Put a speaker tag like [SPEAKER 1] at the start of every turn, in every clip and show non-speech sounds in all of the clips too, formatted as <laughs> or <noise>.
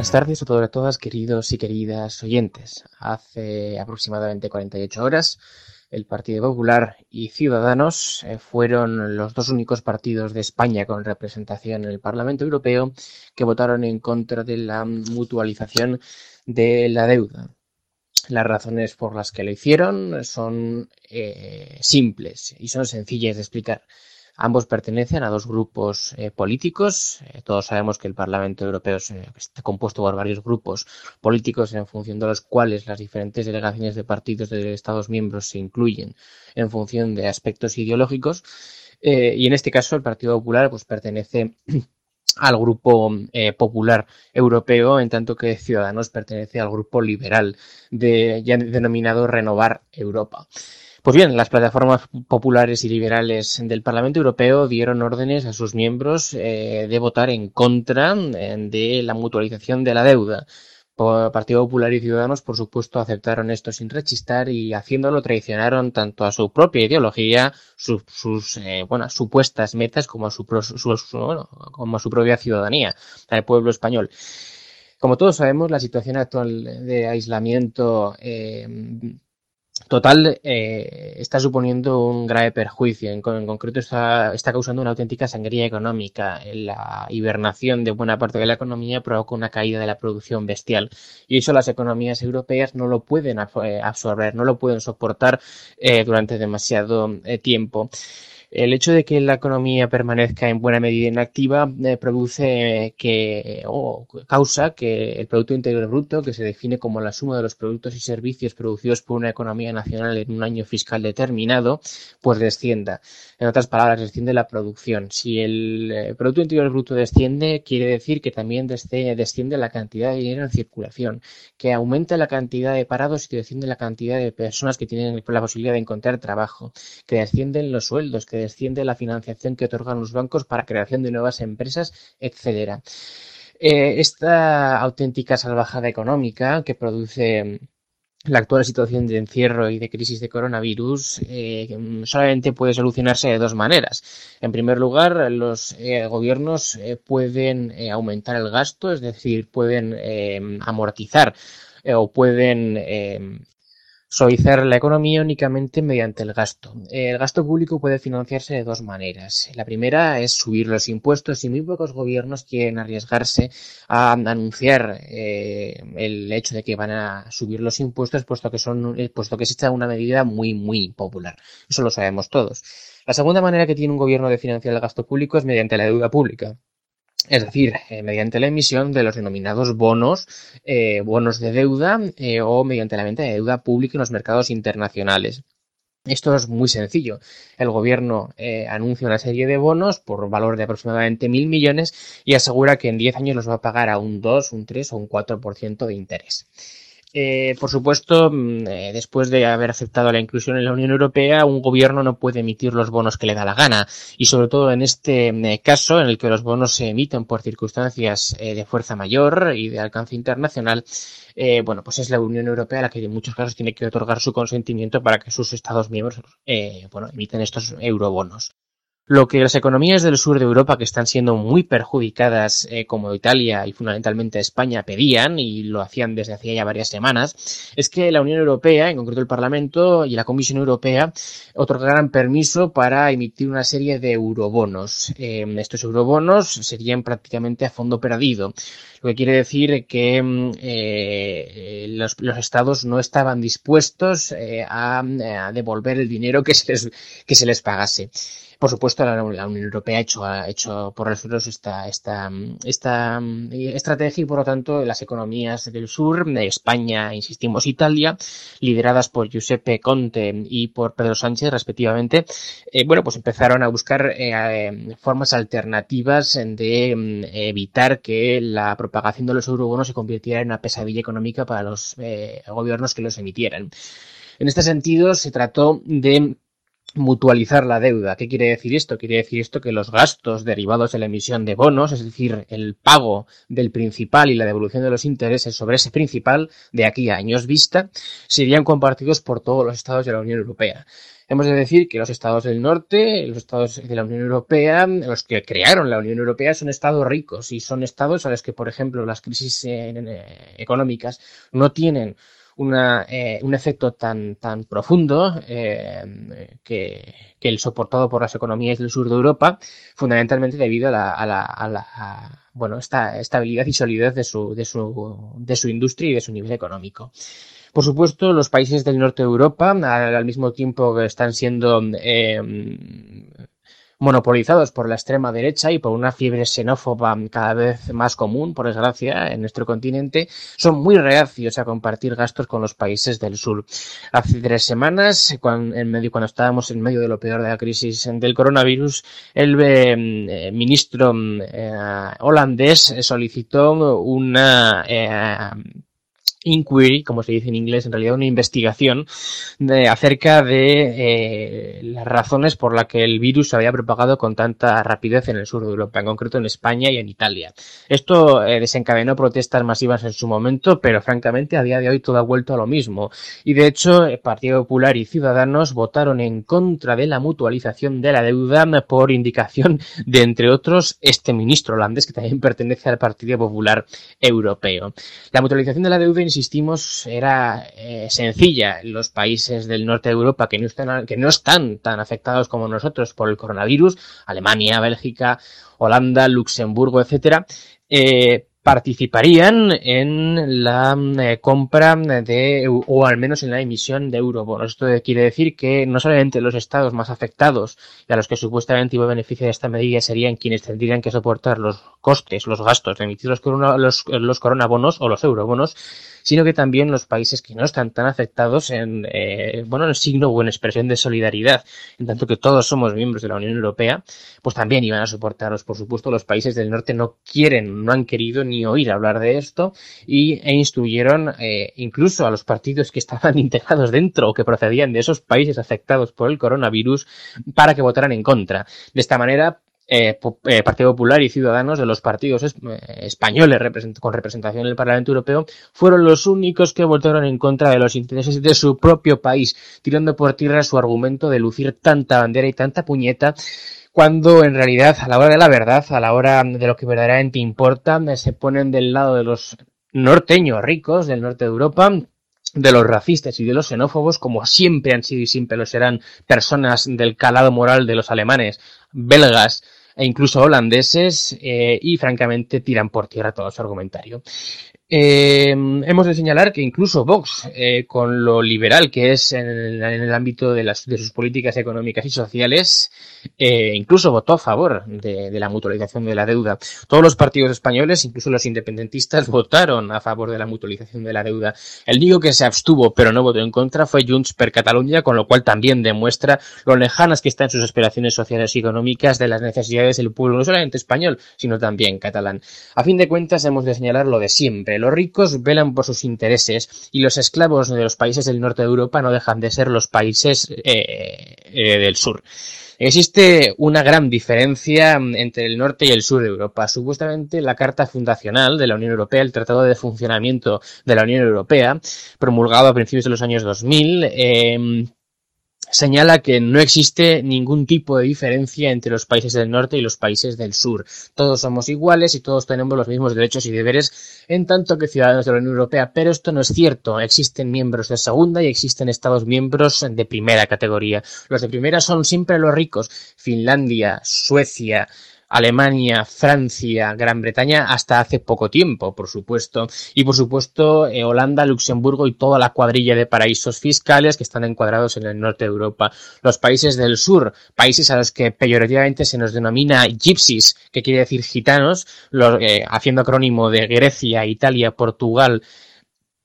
[SPEAKER 1] Buenas tardes a todos y todas, queridos y queridas oyentes. Hace aproximadamente 48 horas, el Partido Popular y Ciudadanos eh, fueron los dos únicos partidos de España con representación en el Parlamento Europeo que votaron en contra de la mutualización de la deuda. Las razones por las que lo hicieron son eh, simples y son sencillas de explicar. Ambos pertenecen a dos grupos eh, políticos. Eh, todos sabemos que el Parlamento Europeo está compuesto por varios grupos políticos en función de los cuales las diferentes delegaciones de partidos de Estados miembros se incluyen en función de aspectos ideológicos. Eh, y en este caso el Partido Popular pues, pertenece <clears throat> al grupo popular europeo, en tanto que Ciudadanos pertenece al grupo liberal de, ya denominado Renovar Europa. Pues bien, las plataformas populares y liberales del Parlamento Europeo dieron órdenes a sus miembros eh, de votar en contra eh, de la mutualización de la deuda. Partido Popular y Ciudadanos, por supuesto, aceptaron esto sin rechistar y haciéndolo traicionaron tanto a su propia ideología, sus eh, supuestas metas, como a su, como a su propia ciudadanía, al pueblo español. Como todos sabemos, la situación actual de aislamiento total eh, está suponiendo un grave perjuicio. En, concreto está, está, causando una auténtica sangría económica. La hibernación de buena parte de la economía provoca una caída de la producción bestial. Y eso las economías europeas no lo pueden eh, absorber, no lo pueden soportar eh, durante demasiado tiempo. El hecho de que la economía permanezca en buena medida inactiva eh, produce que o causa que el Producto Interior Bruto, que se define como la suma de los productos y servicios producidos por una economía nacional en un año fiscal determinado, pues descienda. En otras palabras, desciende la producción. Si el eh, Producto Interior Bruto desciende, quiere decir que también desciende la cantidad de dinero en circulación, que aumenta la cantidad de parados y desciende la cantidad de personas que tienen la posibilidad de encontrar trabajo, que descienden los sueldos, que desciende la financiación que otorgan los bancos para creación de nuevas empresas, etcétera. Eh, esta auténtica salvajada económica que produce mm, la actual situación de encierro y de crisis de coronavirus eh, solamente puede solucionarse de dos maneras. En primer lugar, los eh, gobiernos pueden aumentar el gasto, es decir, pueden amortizar o pueden Suavizar la economía únicamente mediante el gasto. El gasto público puede financiarse de dos maneras. La primera es subir los impuestos y muy pocos gobiernos quieren arriesgarse a anunciar eh, el hecho de que van a subir los impuestos puesto que son eh, puesto que es esta una medida muy muy popular. Eso lo sabemos todos. La segunda manera que tiene un gobierno de financiar el gasto público es mediante la deuda pública es decir, eh, mediante la emisión de los denominados bonos, eh, bonos de deuda eh, o mediante la venta de deuda pública en los mercados internacionales. Esto es muy sencillo. El gobierno anuncia una serie de bonos por valor de aproximadamente mil millones y asegura que en 10 años los va a pagar a un 2, un 3 o un 4% de interés. Eh, por supuesto, mm, eh, después de haber aceptado la inclusión en la Unión Europea, un gobierno no puede emitir los bonos que le da la gana. Y sobre todo en este mm, caso, en el que los bonos se emiten por circunstancias eh, de fuerza mayor y de alcance internacional, bueno, pues es la Unión Europea la que en muchos casos tiene que otorgar su consentimiento para que sus Estados miembros, bueno, emiten estos eurobonos. Lo que las economías del sur de Europa, que están siendo muy perjudicadas, eh, como Italia y fundamentalmente España, pedían, y lo hacían desde hacía ya varias semanas, es que la Unión Europea, en concreto el Parlamento y la Comisión Europea, otorgaran permiso para emitir una serie de eurobonos. Eh, estos eurobonos serían prácticamente a fondo perdido, lo que quiere decir que mm, eh, los, estados no estaban dispuestos a, a, devolver el dinero que se les pagase. Por supuesto, la, Unión Europea ha hecho, ha hecho por los esta, esta, esta estrategia y, por lo tanto, las economías del sur, de España, insistimos, Italia, lideradas por Giuseppe Conte y por Pedro Sánchez, respectivamente, eh, bueno, pues empezaron a buscar eh, formas alternativas de mm, evitar que la propagación de los eurobonos se convirtiera en una pesadilla económica para los eh, gobiernos que los emitieran. En este sentido, se trató de mutualizar la deuda. ¿Qué quiere decir esto? Quiere decir esto que los gastos derivados de la emisión de bonos, es decir, el pago del principal y la devolución de los intereses sobre ese principal de aquí a años vista, serían compartidos por todos los estados de la Unión Europea. Hemos de decir que los estados del norte, los estados de la Unión Europea, los que crearon la Unión Europea, son estados ricos y son estados a los que, por ejemplo, las crisis eh, económicas no tienen eh, un efecto tan, tan profundo eh, que, el soportado por las economías del sur de Europa, fundamentalmente debido a la, a la, a bueno, esta estabilidad y solidez de su, de, su, de su industria y de su nivel económico. Por supuesto, los países del norte de Europa, al, mismo tiempo que están siendo eh, monopolizados por la extrema derecha y por una fiebre xenófoba cada vez más común, por desgracia, en nuestro continente, son muy reacios a compartir gastos con los países del sur. Hace tres semanas, cuando, en medio, cuando estábamos en medio de lo peor de la crisis del coronavirus, el eh, ministro eh, holandés solicitó una eh, inquiry, como se dice en inglés, en realidad una investigación acerca de eh, las razones por las que el virus se había propagado con tanta rapidez en el sur de Europa, en concreto en España y en Italia. Esto eh, desencadenó protestas masivas en su momento, pero francamente a día de hoy todo ha vuelto a lo mismo. Y de hecho, Partido Popular y Ciudadanos votaron en contra de la mutualización de la deuda por indicación de, entre otros, este ministro holandés que también pertenece al Partido Popular Europeo. La mutualización de la deuda insistimos, era eh, sencilla. Los países del norte de Europa que no, están, que no están tan afectados como nosotros por el coronavirus, Alemania, Bélgica, Holanda, Luxemburgo, etcétera, eh, participarían en la eh, compra de, o al menos en la emisión de eurobonos. Esto quiere decir que no solamente los estados más afectados y a los que supuestamente iba a beneficiar esta medida serían quienes tendrían que soportar los costes, los gastos de emitir los, los, los coronabonos o los eurobonos, sino que también los países que no están tan afectados en, eh, bueno, en signo o en expresión de solidaridad, en tanto que todos somos miembros de la Unión Europea, pues también iban a soportarlos. Por supuesto, los países del norte no quieren, no han querido ni oír hablar de esto y, e instruyeron eh, incluso a los partidos que estaban <laughs> integrados dentro o que procedían de esos países afectados por el coronavirus para que votaran en contra. De esta manera, eh, eh, Partido Popular y Ciudadanos de los partidos españoles con representación en el Parlamento Europeo fueron los únicos que votaron en contra de los intereses de su propio país, tirando por tierra su argumento de lucir tanta bandera y tanta puñeta cuando en realidad a la hora de la verdad, a la hora de lo que verdaderamente importa, se ponen del lado de los norteños ricos del norte de Europa, de los racistas y de los xenófobos, como siempre han sido y siempre lo serán personas del calado moral de los alemanes, belgas, e incluso holandeses eh, y francamente tiran por tierra todo su argumentario. Eh, hemos de señalar que incluso Vox, eh, con lo liberal que es en el, ámbito de, sus políticas económicas y sociales, eh, incluso votó a favor de, de, la mutualización de la deuda. Todos los partidos españoles, incluso los independentistas, votaron a favor de la mutualización de la deuda. El único que se abstuvo pero no votó en contra fue Junts per Catalunya, con lo cual también demuestra lo lejanas que están sus aspiraciones sociales y económicas de las necesidades del pueblo, no solamente español, sino también catalán. A fin de cuentas, hemos de señalar lo de siempre los ricos velan por sus intereses y los esclavos de los países del norte de Europa no dejan de ser los países eh, eh, del sur. Existe una gran diferencia entre el norte y el sur de Europa. Supuestamente la Carta Fundacional de la Unión Europea, el Tratado de Funcionamiento de la Unión Europea, promulgado a principios de los años 2000, eh, señala que no existe ningún tipo de diferencia entre los países del norte y los países del sur. Todos somos iguales y todos tenemos los mismos derechos y deberes en tanto que ciudadanos de la Unión Europea, pero esto no es cierto. Existen miembros de segunda y existen estados miembros de primera categoría. Los de primera son siempre los ricos. Finlandia, Suecia, Alemania, Francia, Gran Bretaña hasta hace poco tiempo, por supuesto. Y por supuesto, eh, Holanda, Luxemburgo y toda la cuadrilla de paraísos fiscales que están encuadrados en el norte de Europa. Los países del sur, países a los que peyorativamente se nos denomina gypsies, que quiere decir gitanos, los, eh, haciendo acrónimo de Grecia, Italia, Portugal,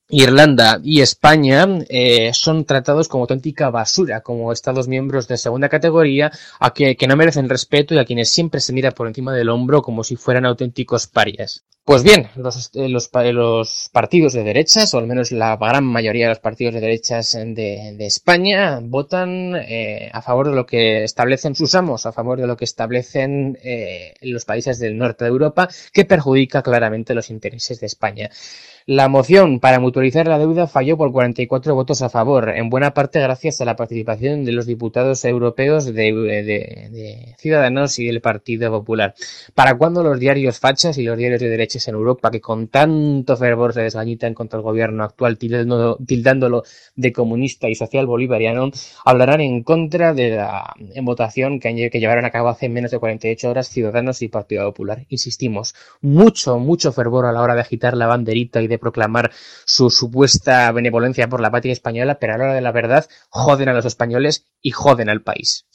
[SPEAKER 1] Irlanda y España eh, son tratados como auténtica basura, como Estados miembros de segunda categoría, a que, que no merecen respeto y a quienes siempre se mira por encima del hombro como si fueran auténticos parias. Pues bien, los, eh, los, partidos de derechas, o al menos la gran mayoría de los partidos de derechas de, España, votan eh, a favor de lo que establecen sus amos, a favor de lo que establecen eh, los países del norte de Europa, que perjudica claramente los intereses de España. La moción para mutualizar la deuda falló por 44 votos a favor, en buena parte gracias a la participación de los diputados europeos de, de, de Ciudadanos y del Partido Popular. ¿Para cuándo los diarios fachas y los diarios de derechas en Europa, que con tanto fervor se desgañitan contra el gobierno actual, tildándolo, de comunista y social bolivariano, hablarán en contra de la votación que, que llevaron a cabo hace menos de 48 horas Ciudadanos y Partido Popular? Insistimos, mucho, mucho fervor a la hora de agitar la banderita y de proclamar su supuesta benevolencia por la patria española, pero a la hora de la verdad joden a los españoles y joden al país.